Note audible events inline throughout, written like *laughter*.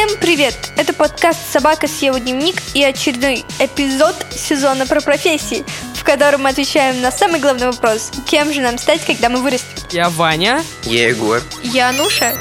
Всем привет! Это подкаст «Собака съела дневник» и очередной эпизод сезона про профессии, в котором мы отвечаем на самый главный вопрос – кем же нам стать, когда мы вырастем? Я Ваня. Я Егор. Я Ануша.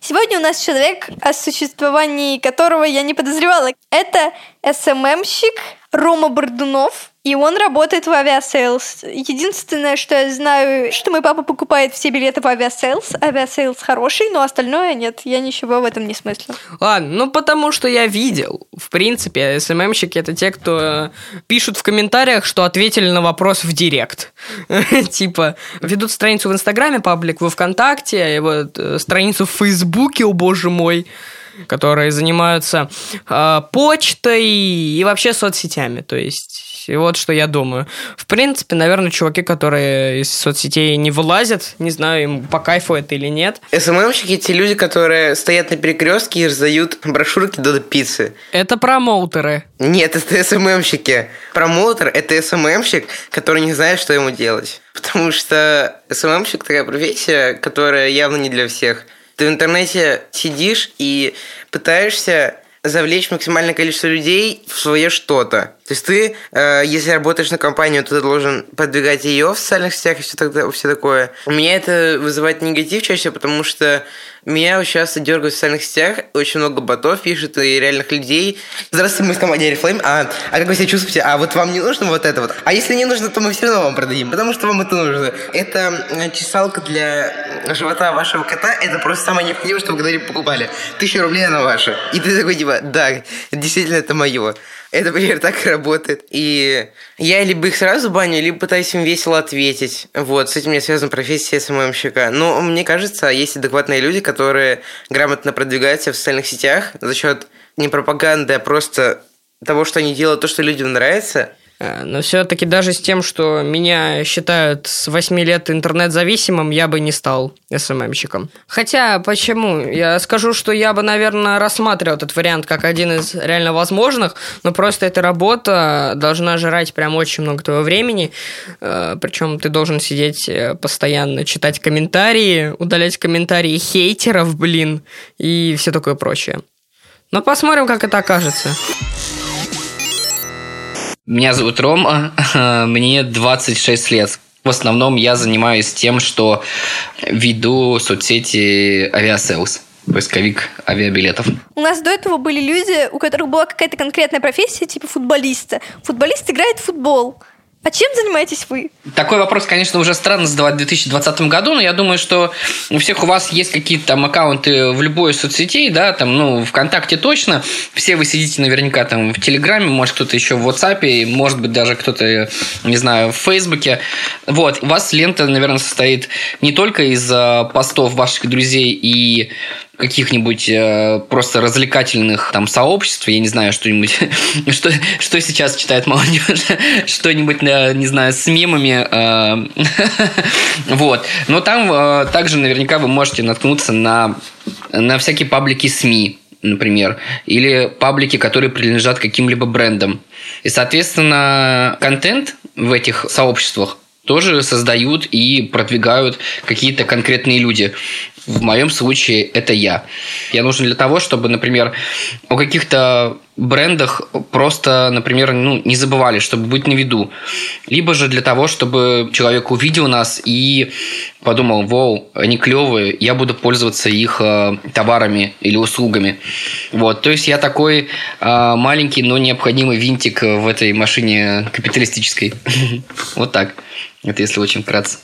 Сегодня у нас человек, о существовании которого я не подозревала. Это SMM-щик Рома Бордунов, и он работает в Aviasales. Единственное, что я знаю, что мой папа покупает все билеты в Aviasales. Aviasales хороший, но остальное нет. Я ничего в этом не смыслю. Ладно, ну потому что я видел. В принципе, СММщики это те, кто пишут в комментариях, что ответили на вопрос в директ. *laughs* Типа, ведут страницу в Инстаграме, паблик во Вконтакте, и вот э, страницу в Фейсбуке, о боже мой которые занимаются э, почтой и вообще соцсетями. То есть и вот что я думаю. В принципе, наверное, чуваки, которые из соцсетей не вылазят, не знаю, им по кайфу это или нет. СММщики – те люди, которые стоят на перекрестке и раздают брошюрки до пиццы. Это промоутеры. Нет, это СММщики. Промоутер – это СММщик, который не знает, что ему делать. Потому что СММщик – такая профессия, которая явно не для всех. Ты в интернете сидишь и пытаешься завлечь максимальное количество людей в свое что-то. То есть ты, э, если работаешь на компанию, то ты должен продвигать ее в социальных сетях и все, тогда, все такое. У меня это вызывает негатив чаще, потому что меня часто дергают в социальных сетях, очень много ботов пишет и реальных людей. Здравствуйте, мы из команды Oriflame. А, а как вы себя чувствуете? А вот вам не нужно вот это вот? А если не нужно, то мы все равно вам продадим, потому что вам это нужно. Это э, чесалка для живота вашего кота, это просто самое необходимое, что вы когда-либо покупали. Тысяча рублей она ваша. И ты такой, типа, да, действительно это мое. Это примерно так и работает. И я либо их сразу баню, либо пытаюсь им весело ответить. Вот, с этим мне связана профессия СММщика. Но мне кажется, есть адекватные люди, которые грамотно продвигаются в социальных сетях за счет не пропаганды, а просто того, что они делают то, что людям нравится – но все-таки даже с тем, что меня считают с 8 лет интернет-зависимым, я бы не стал СММщиком. Хотя, почему? Я скажу, что я бы, наверное, рассматривал этот вариант как один из реально возможных, но просто эта работа должна жрать прям очень много твоего времени, э, причем ты должен сидеть э, постоянно, читать комментарии, удалять комментарии хейтеров, блин, и все такое прочее. Но посмотрим, как это окажется. Меня зовут Рома, *laughs* мне 26 лет. В основном я занимаюсь тем, что веду соцсети Aviasales поисковик авиабилетов. У нас до этого были люди, у которых была какая-то конкретная профессия, типа футболиста. Футболист играет в футбол. А чем занимаетесь вы? Такой вопрос, конечно, уже странно задавать в 2020 году, но я думаю, что у всех у вас есть какие-то там аккаунты в любой соцсети, да, там, ну, ВКонтакте точно. Все вы сидите наверняка там в Телеграме, может, кто-то еще в WhatsApp, может быть, даже кто-то, не знаю, в Фейсбуке. Вот, у вас лента, наверное, состоит не только из э, постов ваших друзей и каких-нибудь э, просто развлекательных там сообществ, я не знаю, что-нибудь, *laughs* что, что сейчас читает молодежь, *laughs* что-нибудь, э, не знаю, с мемами, э, *laughs* вот. Но там э, также наверняка вы можете наткнуться на, на всякие паблики СМИ, например, или паблики, которые принадлежат каким-либо брендам. И, соответственно, контент в этих сообществах тоже создают и продвигают какие-то конкретные люди. В моем случае это я. Я нужен для того, чтобы, например, о каких-то брендах просто, например, ну, не забывали, чтобы быть на виду. Либо же для того, чтобы человек увидел нас и подумал, вау, они клевые, я буду пользоваться их э, товарами или услугами. Вот, то есть я такой э, маленький, но необходимый винтик в этой машине капиталистической. *laughs* Вот так. Это если очень вкратце.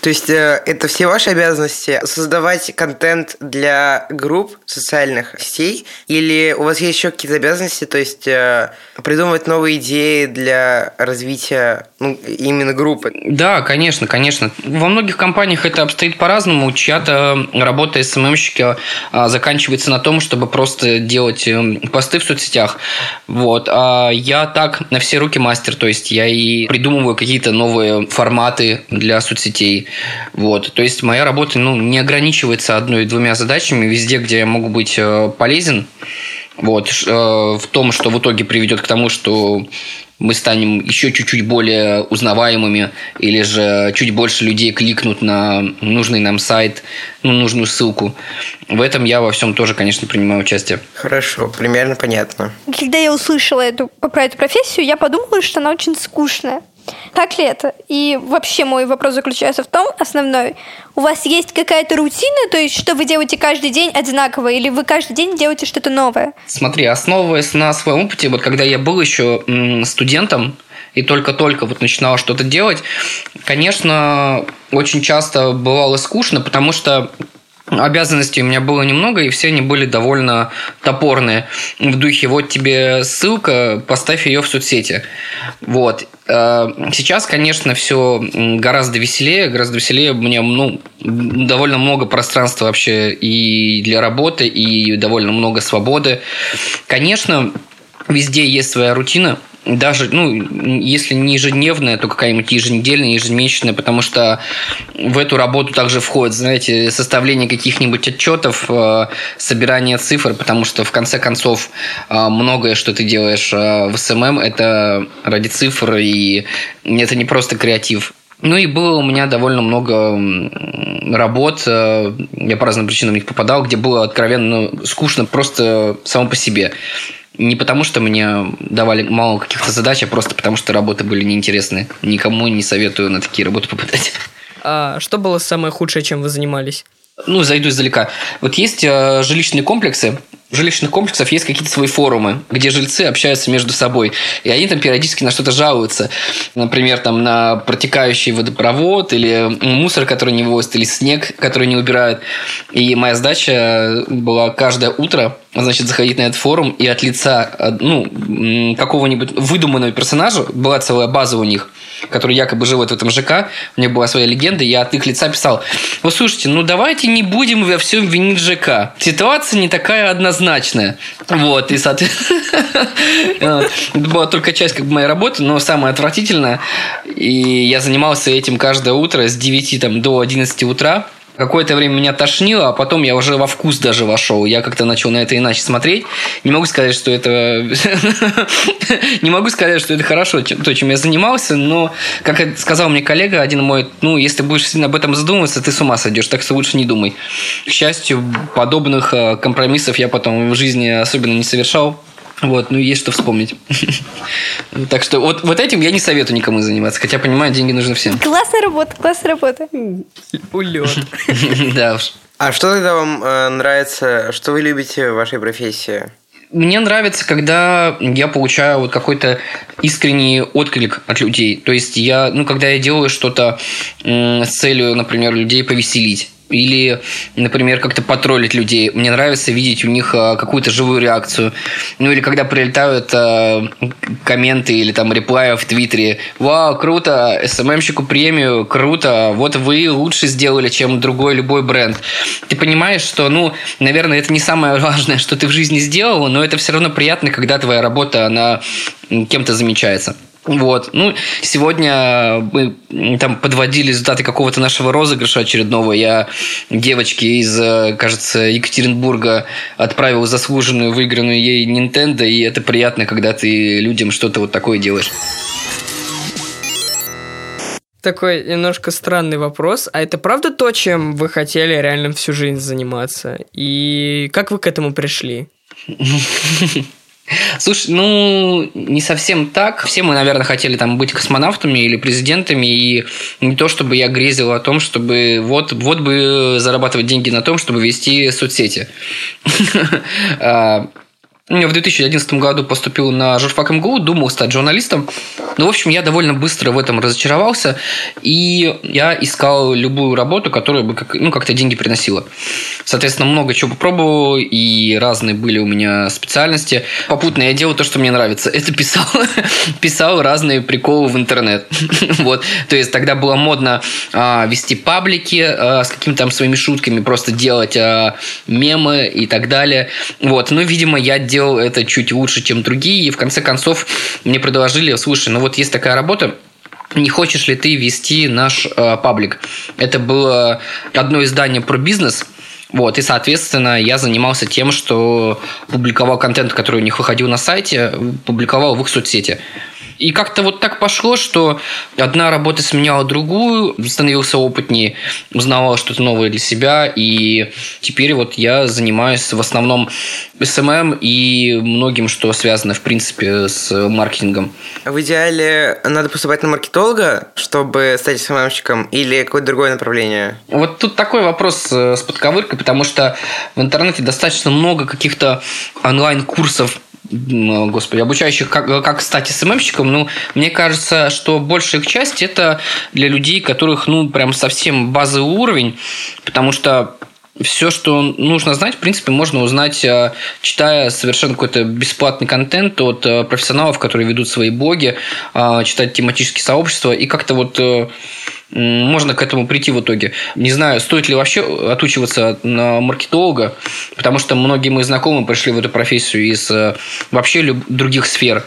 То есть э, это все ваши обязанности создавать контент для групп социальных сетей, или у вас есть еще какие-то обязанности, то есть э, придумывать новые идеи для развития ну, именно группы? Да, конечно, конечно. Во многих компаниях это обстоит по-разному. Чья-то работа СММщика а, заканчивается на том, чтобы просто делать эм, посты в соцсетях. Вот. А я так на все руки мастер, то есть я и придумываю какие-то новые форматы для соцсетей сетей. Вот. То есть моя работа ну, не ограничивается одной-двумя задачами. Везде, где я могу быть э, полезен, вот, э, в том, что в итоге приведет к тому, что мы станем еще чуть-чуть более узнаваемыми, или же чуть больше людей кликнут на нужный нам сайт, ну, нужную ссылку. В этом я во всем тоже, конечно, принимаю участие. Хорошо, примерно понятно. Когда я услышала эту, про эту профессию, я подумала, что она очень скучная. Так ли это? И вообще мой вопрос заключается в том, основной, у вас есть какая-то рутина, то есть что вы делаете каждый день одинаково, или вы каждый день делаете что-то новое? Смотри, основываясь на своем опыте, вот когда я был еще студентом, и только-только вот начинал что-то делать, конечно, очень часто бывало скучно, потому что Обязанностей у меня было немного, и все они были довольно топорные. В духе, вот тебе ссылка, поставь ее в соцсети. Вот. Э, сейчас, конечно, все гораздо веселее, гораздо веселее. У меня ну, довольно много пространства вообще и для работы, и довольно много свободы. Конечно, везде есть своя рутина – даже, ну, если не ежедневная, то какая-нибудь еженедельная, ежемесячная, потому что в эту работу также входит, знаете, составление каких-нибудь отчетов, э, собирание цифр, потому что в конце концов э, многое, что ты делаешь э, в SMM, это ради цифр, и это не просто креатив. Ну и было у меня довольно много работ, я по разным причинам в них попадал, где было откровенно скучно просто само по себе. Не потому, что мне давали мало каких-то задач, а просто потому, что работы были неинтересны. Никому не советую на такие работы попадать. А что было самое худшее, чем вы занимались? Ну, зайду издалека. Вот есть э, жилищные комплексы, в жилищных комплексах есть какие-то свои форумы, где жильцы общаются между собой. И они там периодически на что-то жалуются. Например, там на протекающий водопровод или мусор, который не вывозят, или снег, который не убирают. И моя задача была каждое утро значит, заходить на этот форум и от лица ну, какого-нибудь выдуманного персонажа, была целая база у них, который якобы живет в этом ЖК, у них была своя легенда, я от их лица писал, вот слушайте, ну давайте не будем во всем винить ЖК. Ситуация не такая однозначная. Вот, и, соответственно, *laughs* это была только часть как бы, моей работы, но самая отвратительная. И я занимался этим каждое утро с 9 там, до 11 утра. Какое-то время меня тошнило, а потом я уже во вкус даже вошел. Я как-то начал на это иначе смотреть. Не могу сказать, что это... *laughs* Не могу сказать, что это хорошо, то, чем я занимался, но, как сказал мне коллега, один мой, ну, если будешь сильно об этом задумываться, ты с ума сойдешь, так что лучше не думай. К счастью, подобных э, компромиссов я потом в жизни особенно не совершал. Вот, ну есть что вспомнить. *laughs* Так что вот, вот этим я не советую никому заниматься, хотя понимаю, деньги нужны всем. Классная работа, классная работа. Улет. *laughs* Да уж. А что тогда вам э, нравится, что вы любите в вашей профессии? Мне нравится, когда я получаю вот какой-то искренний отклик от людей. То есть я, ну, когда я делаю что-то с целью, например, людей повеселить или, например, как-то потроллить людей. Мне нравится видеть у них а, какую-то живую реакцию. Ну или когда прилетают э, комменты или там реплаи в Твиттере. Вау, круто, СММщику премию, круто, вот вы лучше сделали, чем другой любой бренд. Ты понимаешь, что, ну, наверное, это не самое *laughs* важное, что ты в жизни сделал, но это все равно приятно, когда твоя работа, она кем-то замечается. Вот. Ну, сегодня мы там подводили результаты какого-то нашего розыгрыша очередного. Я девочке из, э, кажется, Екатеринбурга отправил заслуженную выигранную ей Nintendo, и это приятно, когда ты людям что-то вот такое делаешь. Такой немножко странный вопрос. А это правда то, чем вы хотели реально всю жизнь заниматься? И как вы к этому пришли? *laughs* Слушай, ну, не совсем так. Все мы, наверное, хотели там быть космонавтами или президентами, и не то, чтобы я грезил о том, чтобы вот, вот бы зарабатывать деньги на том, чтобы вести соцсети. *laughs* А, в 2011 году поступил на журфак МГУ, думал стать журналистом. Но, в общем, я довольно быстро в этом разочаровался, и я искал любую работу, которая бы как, ну, как-то деньги приносила. Соответственно, много чего попробовал, и разные были у меня специальности. Попутно я делал то, что мне нравится. Это писал, *laughs* писал разные приколы в интернет. *laughs* вот. То есть, тогда было модно а, вести паблики а, с какими-то там своими шутками, просто делать а, мемы и так далее. Вот. Ну, видимо, я делал это чуть лучше, чем другие, и в конце концов мне предложили, слушай, ну вот есть такая работа, не хочешь ли ты вести наш э, паблик? Это было одно издание про бизнес, вот, и, соответственно, я занимался тем, что публиковал контент, который у них выходил на сайте, публиковал в их соцсети. И как-то вот так пошло, что одна работа сменяла другую, становился опытнее, узнавал что-то новое для себя, и теперь вот я занимаюсь в основном SMM и многим, что связано, в принципе, с маркетингом. В идеале надо поступать на маркетолога, чтобы стать СММщиком, или какое-то другое направление? Вот тут такой вопрос э, с подковыркой, потому что в интернете достаточно много каких-то онлайн-курсов господи, обучающих, как, как стать СММщиком, ну, мне кажется, что большая их часть это для людей, которых, ну, прям совсем базовый уровень, потому что все, что нужно знать, в принципе, можно узнать, э, читая совершенно какой-то бесплатный контент от э, профессионалов, которые ведут свои блоги, э, читать тематические сообщества и как-то вот можно к этому прийти в итоге. Не знаю, стоит ли вообще отучиваться на маркетолога, потому что многие мои знакомые пришли в эту профессию из вообще других сфер.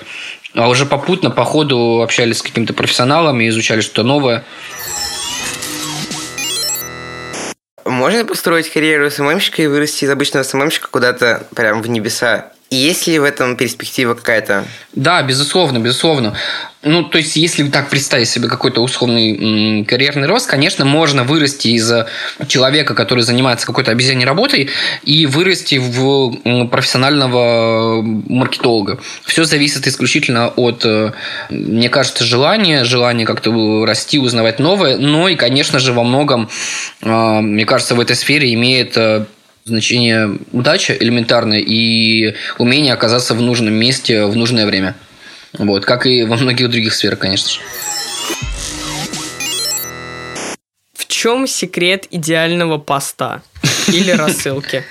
А уже попутно, по ходу общались с какими-то профессионалами, изучали что-то новое. Можно построить карьеру СММщика и вырасти из обычного СММщика куда-то прям в небеса? Есть ли в этом перспектива какая-то? Да, безусловно, безусловно. Ну, то есть, если так представить себе какой-то условный м, карьерный рост, конечно, можно вырасти из человека, который занимается какой-то обезьянной работой, и вырасти в профессионального маркетолога. Все зависит исключительно от, э, мне кажется, желания, желания как-то расти, узнавать новое, но и, конечно же, во многом, э, мне кажется, в этой сфере имеет э, значение удача элементарная и умение оказаться в нужном месте в нужное время. Вот, как и во многих других сферах, конечно же. В чем секрет идеального поста или *laughs* рассылки?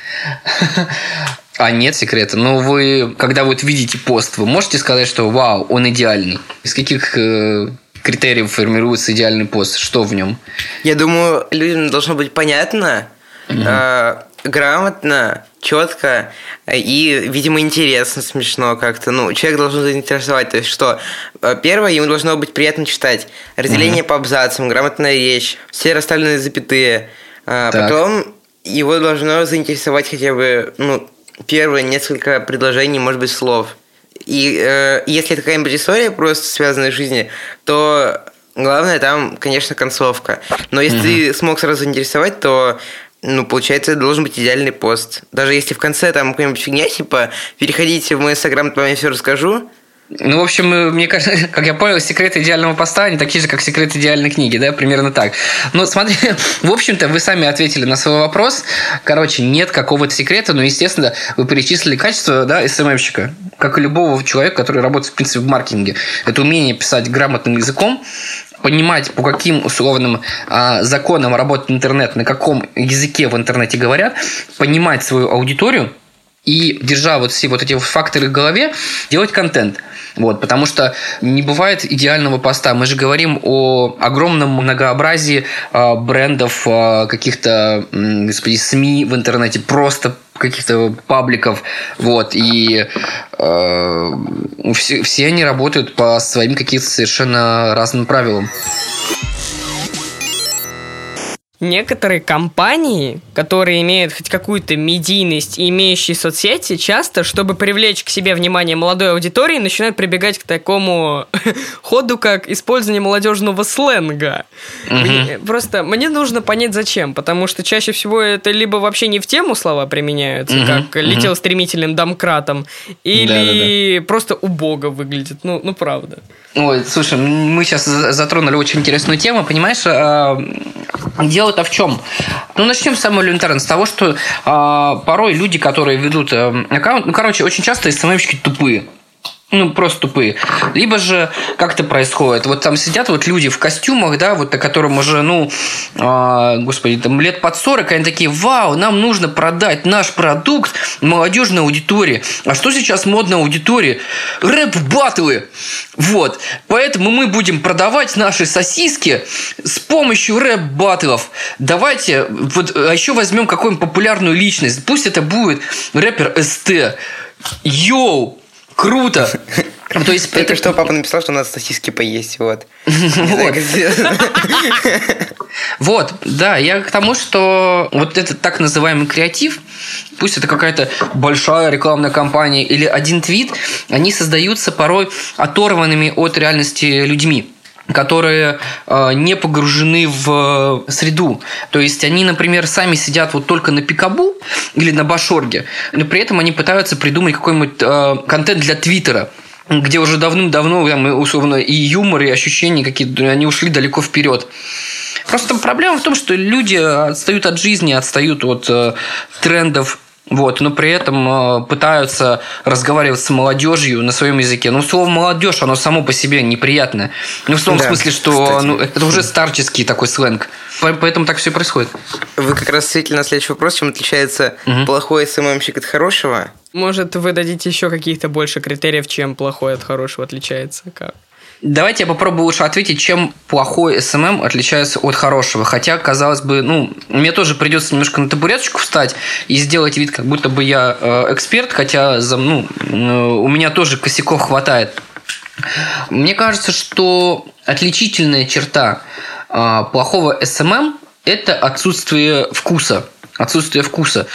А нет секрета. Но вы, когда вот видите пост, вы можете сказать, что вау, он идеальный. Из каких э, критериев формируется идеальный пост? Что в нем? Я думаю, людям должно быть понятно, угу. э, грамотно, четко и, видимо, интересно, смешно как-то. Ну, человек должен заинтересовать. То есть, что э, первое, ему должно быть приятно читать. Разделение mm-hmm. по абзацам, грамотная речь, все расставленные запятые. А, потом его должно заинтересовать хотя бы, ну, первые несколько предложений, может быть, слов. И э, если это какая-нибудь история просто связанная с жизнью, то главное там, конечно, концовка. Но если mm-hmm. ты смог сразу заинтересовать, то ну, получается, должен быть идеальный пост. Даже если в конце там какая-нибудь фигня, типа, переходите в мой инстаграм, то я все расскажу, ну, в общем, э, мне кажется, *laughs* как я понял, секреты идеального поста, они такие же, как секреты идеальной книги, да, примерно так. Ну, смотри, *laughs* в общем-то, вы сами ответили на свой вопрос. Короче, нет какого-то секрета, но, естественно, вы перечислили качество, да, СММщика, как и любого человека, который работает, в принципе, в маркетинге. Это умение писать грамотным языком, понимать, по каким условным а, законам работает интернет, на каком языке в интернете говорят, понимать свою аудиторию и, держа вот все вот эти факторы в голове, делать контент. Вот, потому что не бывает идеального поста. Мы же говорим о огромном многообразии э, брендов, э, каких-то, э, господи, СМИ в интернете, просто каких-то пабликов, вот, и э, все, все они работают по своим каким-то совершенно разным правилам некоторые компании, которые имеют хоть какую-то медийность и имеющие соцсети, часто, чтобы привлечь к себе внимание молодой аудитории, начинают прибегать к такому *laughs* ходу, как использование молодежного сленга. Угу. Мне, просто мне нужно понять, зачем, потому что чаще всего это либо вообще не в тему слова применяются, угу. как летел угу. стремительным домкратом, или да, да, да. просто убого выглядит. Ну, ну правда. Ой, слушай, мы сейчас затронули очень интересную тему, понимаешь? А, дело-то в чем? Ну, начнем с самого элементарного, с того, что а, порой люди, которые ведут э, аккаунт, ну, короче, очень часто СММщики тупые ну, просто тупые. Либо же как это происходит? Вот там сидят вот люди в костюмах, да, вот, которым уже, ну, э, господи, там лет под 40, они такие, вау, нам нужно продать наш продукт молодежной аудитории. А что сейчас модно аудитории? Рэп-баттлы. Вот. Поэтому мы будем продавать наши сосиски с помощью рэп-баттлов. Давайте, вот, а еще возьмем какую-нибудь популярную личность. Пусть это будет рэпер СТ. Йоу, Круто! *laughs* Ну, То есть Только это- что папа написал, что надо сосиски поесть. Вот. *laughs* *laughs* Вот, да, я к тому, что вот этот так называемый креатив, пусть это какая-то большая рекламная кампания или один твит, они создаются порой оторванными от реальности людьми которые э, не погружены в среду. То есть они, например, сами сидят вот только на пикабу или на башорге, но при этом они пытаются придумать какой-нибудь э, контент для Твиттера где уже давным-давно там, условно и юмор, и ощущения какие-то, они ушли далеко вперед. Просто проблема в том, что люди отстают от жизни, отстают от э, трендов, вот, но при этом э, пытаются разговаривать с молодежью на своем языке. Ну, слово молодежь, оно само по себе неприятное. Ну, в том Да, смысле, что кстати. ну, это уже старческий такой сленг. По- Поэтому так все происходит. Вы как раз ответили на следующий вопрос, чем отличается плохой SMM щик от хорошего. Может, вы дадите еще каких-то больше критериев, чем плохой от хорошего отличается? Как? Давайте я попробую лучше ответить, чем плохой SMM отличается от хорошего. Хотя, казалось бы, ну, мне тоже придется немножко на табуреточку встать и сделать вид, как будто бы я э, эксперт, хотя за, ну, э, у меня тоже косяков хватает. Мне кажется, что отличительная черта э, плохого SMM – это отсутствие вкуса. Отсутствие вкуса.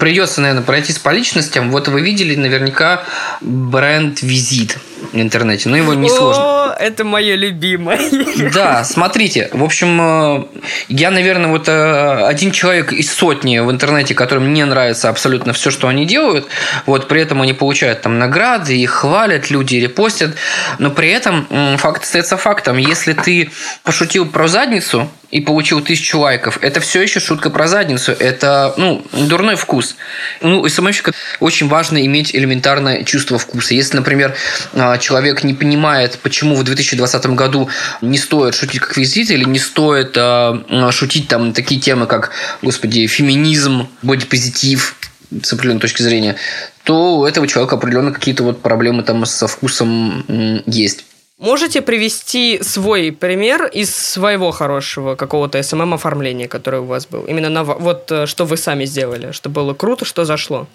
Придется, наверное, пройтись по личностям. Вот вы видели наверняка бренд Визит в интернете. Но его несложно. О, это мое любимое. Да, смотрите, в общем, э, я, наверное, вот э, один человек из сотни в интернете, которым не нравится абсолютно все, что они делают, вот при этом они получают там награды, их хвалят, люди репостят, но при этом факт остается фактом. Если ты пошутил про задницу и получил тысячу лайков, это все еще шутка про задницу, это, ну, дурной вкус. Ну, СММщика очень важно иметь элементарное чувство вкуса. Если, например, э, человек не понимает, почему в 2020 году не стоит шутить как визит или не стоит э, шутить там такие темы, как, господи, феминизм, бодипозитив с определенной точки зрения, то у этого человека определенно какие-то вот проблемы там со вкусом есть. Можете привести свой пример из своего хорошего какого-то SMM -оформления, которое у вас было? Именно на, вот э, что вы сами сделали, что было круто, что зашло.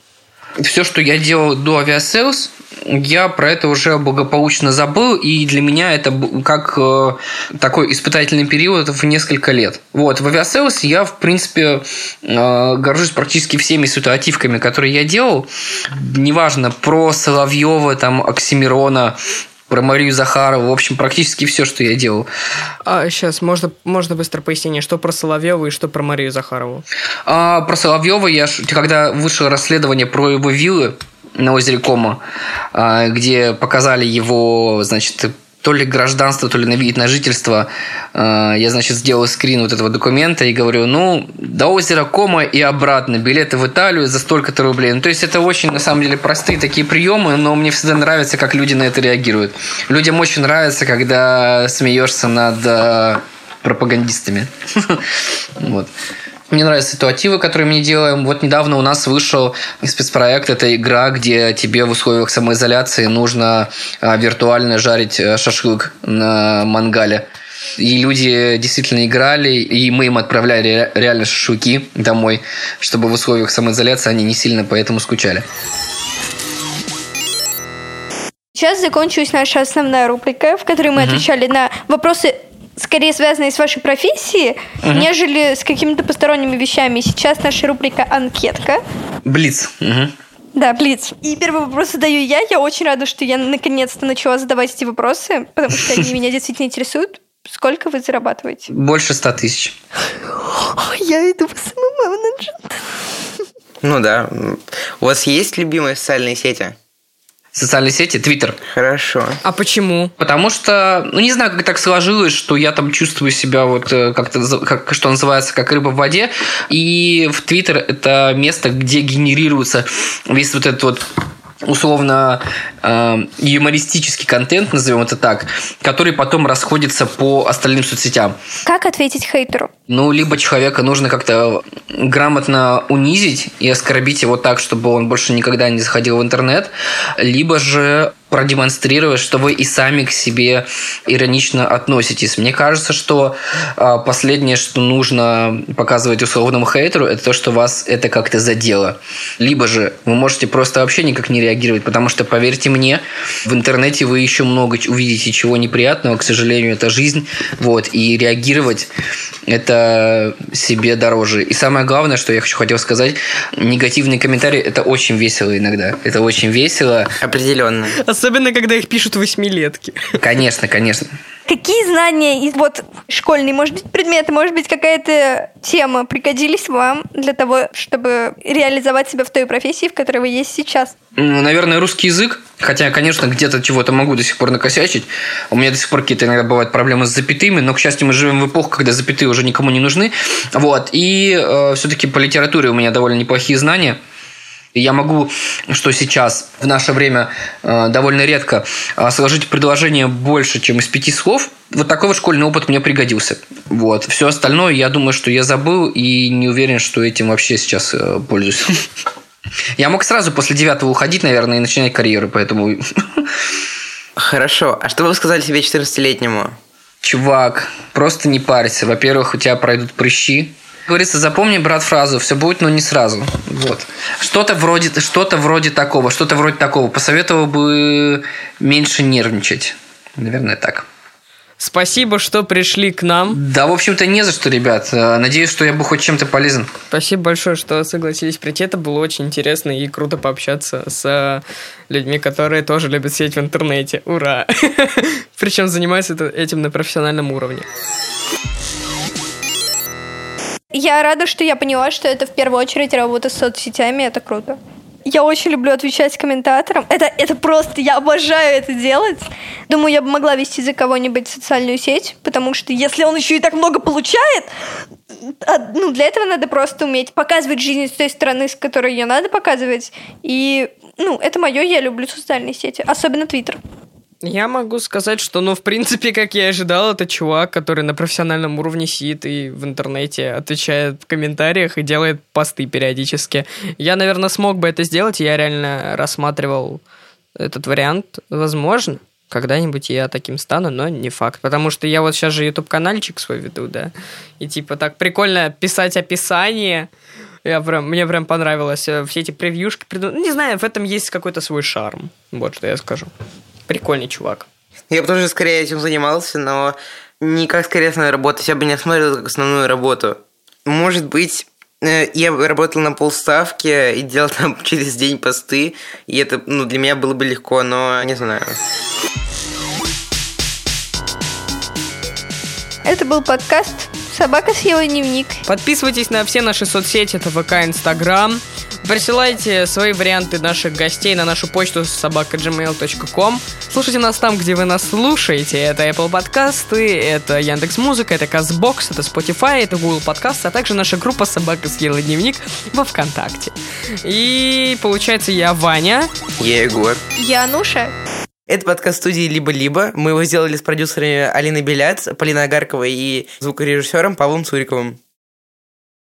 Все, что я делал до Aviasales, я про это уже благополучно забыл, и для меня это как э, такой испытательный период в несколько лет. Вот, в Aviasales я, в принципе, э, горжусь практически всеми ситуативками, которые я делал. Неважно, про Соловьева, там, Оксимирона, про Марию Захарову, в общем, практически все, что я делал. А, сейчас, можно, можно быстро пояснение, что про Соловьева и что про Марию Захарову? А про Соловьева я, когда вышло расследование про его виллы на озере Кома, а, где показали его, значит, то ли гражданство, то ли на вид на жительство, а, я, значит, сделал скрин вот этого документа и говорю, ну, до озера Кома и обратно, билеты в Италию за столько-то рублей. Ну, то есть, это очень, на самом деле, простые такие приемы, но мне всегда нравится, как люди на это реагируют. Людям очень нравится, когда смеешься над а, пропагандистами. *laughs* Вот. Мне нравятся ситуативы, которые мы делаем. Вот недавно у нас вышел спецпроект. Это игра, где тебе в условиях самоизоляции нужно а, виртуально жарить а, шашлык на мангале. И люди действительно играли, и мы им отправляли ре- реально шашлыки домой, чтобы в условиях самоизоляции они не сильно по этому скучали. Сейчас закончилась наша основная рубрика, в которой мы отвечали на вопросы, скорее связанные с вашей профессией, нежели с какими-то посторонними вещами. Сейчас наша рубрика «Анкетка». Блиц. Мгм. Да, Блиц. И первый вопрос задаю я. Я очень рада, что я наконец-то начала задавать эти вопросы, потому что они *laughs* меня действительно интересуют. Сколько вы зарабатываете? Больше ста тысяч. *laughs* Я иду в СММ-менеджер. Ну да. У вас есть любимые социальные сети? Социальные сети, Твиттер. Хорошо. А почему? Потому что, ну не знаю, как так сложилось, что я там чувствую себя вот э, как-то, как, что называется, как рыба в воде. И в Твиттер это место, где генерируется весь вот этот вот условно э, юмористический контент, назовем это так, который потом расходится по остальным соцсетям. Как ответить хейтеру? Ну, либо человека нужно как-то грамотно унизить и оскорбить его так, чтобы он больше никогда не заходил в интернет, либо же продемонстрировать, что вы и сами к себе иронично относитесь. Мне кажется, что э, последнее, что нужно показывать условному хейтеру, это то, что вас это как-то задело. Либо же вы можете просто вообще никак не реагировать, потому что, поверьте мне, в интернете вы еще много увидите чего неприятного, к сожалению, это жизнь, вот, и реагировать это себе дороже. И самое главное, что я хочу хотел сказать, негативные комментарии это очень весело иногда. Это очень весело. Определенно. Особенно, когда их пишут восьмилетки. Конечно, конечно. Какие знания из вот школьные, может быть, предметы, может быть, какая-то тема пригодились вам для того, чтобы реализовать себя в той профессии, в которой вы есть сейчас? Ну, наверное, русский язык. Хотя, конечно, где-то чего-то могу до сих пор накосячить. У меня до сих пор какие-то иногда бывают проблемы с запятыми, но, к счастью, мы живем в эпоху, когда запятые уже никому не нужны. Вот. И э, все-таки по литературе у меня довольно неплохие знания. И я могу, что сейчас, в наше время, э, довольно редко э, сложить предложение больше, чем из пяти слов. Вот такой вот школьный опыт мне пригодился. Вот. Все остальное, я думаю, что я забыл и не уверен, что этим вообще сейчас э, пользуюсь. *laughs* Я мог сразу после девятого уходить, наверное, и начинать карьеру, поэтому... *laughs* Хорошо. А что вы сказали себе 14-летнему? Чувак, просто не парься. Во-первых, у тебя пройдут прыщи, говорится, запомни, брат, фразу, все будет, но не сразу. Вот. Что-то вроде, что-то вроде такого, что-то вроде такого. Посоветовал бы меньше нервничать. Наверное, так. Спасибо, что пришли к нам. Да, в общем-то, не за что, ребят. Э, надеюсь, что я был хоть чем-то полезен. Спасибо большое, что согласились прийти. Это было очень интересно и круто пообщаться с людьми, которые тоже любят сидеть в интернете. Ура! *laughs* Причем занимаются этим на профессиональном уровне. Я рада, что я поняла, что это в первую очередь работа с соцсетями, это круто. Я очень люблю отвечать комментаторам. Это, это просто, я обожаю это делать. Думаю, я бы могла вести за кого-нибудь социальную сеть, потому что если он еще и так много получает, а, ну, для этого надо просто уметь показывать жизнь с той стороны, с которой ее надо показывать. И, ну, это мое, я люблю социальные сети, особенно Твиттер. Я могу сказать, что, ну, в принципе, как я и ожидал, это чувак, который на профессиональном уровне сидит и в интернете отвечает в комментариях и делает посты периодически. Я, наверное, смог бы это сделать, я реально рассматривал этот вариант. Возможно, когда-нибудь я таким стану, но не факт. Потому что я вот сейчас же YouTube-канальчик свой веду, да. И типа так прикольно писать описание. Я прям, мне прям понравилось. Э, все эти превьюшки. Не знаю, в этом есть какой-то свой шарм. Вот что я скажу. Прикольный чувак. Я бы тоже скорее этим занимался, но не как скорее основной работы. Я бы не осмотрел как основную работу. Может быть, э, я работал на полставки и делал там *laughs* через день посты, и это ну, для меня было бы легко, но не знаю. Это был подкаст «Собака съела дневник». Подписывайтесь на все наши соцсети, это ВК, Инстаграм. Присылайте свои варианты наших гостей на нашу почту собака.gmail.com. Слушайте нас там, где вы нас слушаете. Это Apple подкасты, это Яндекс Музыка, это Казбокс, это Spotify, это Google подкасты, а также наша группа «Собака съела дневник» во Вконтакте. И получается я Ваня. Я Егор. Я Нуша. Это подкаст студии «Либо-либо». Мы его сделали с продюсерами Алиной Беляц, Полиной Агарковой и звукорежиссером Павлом Цуриковым.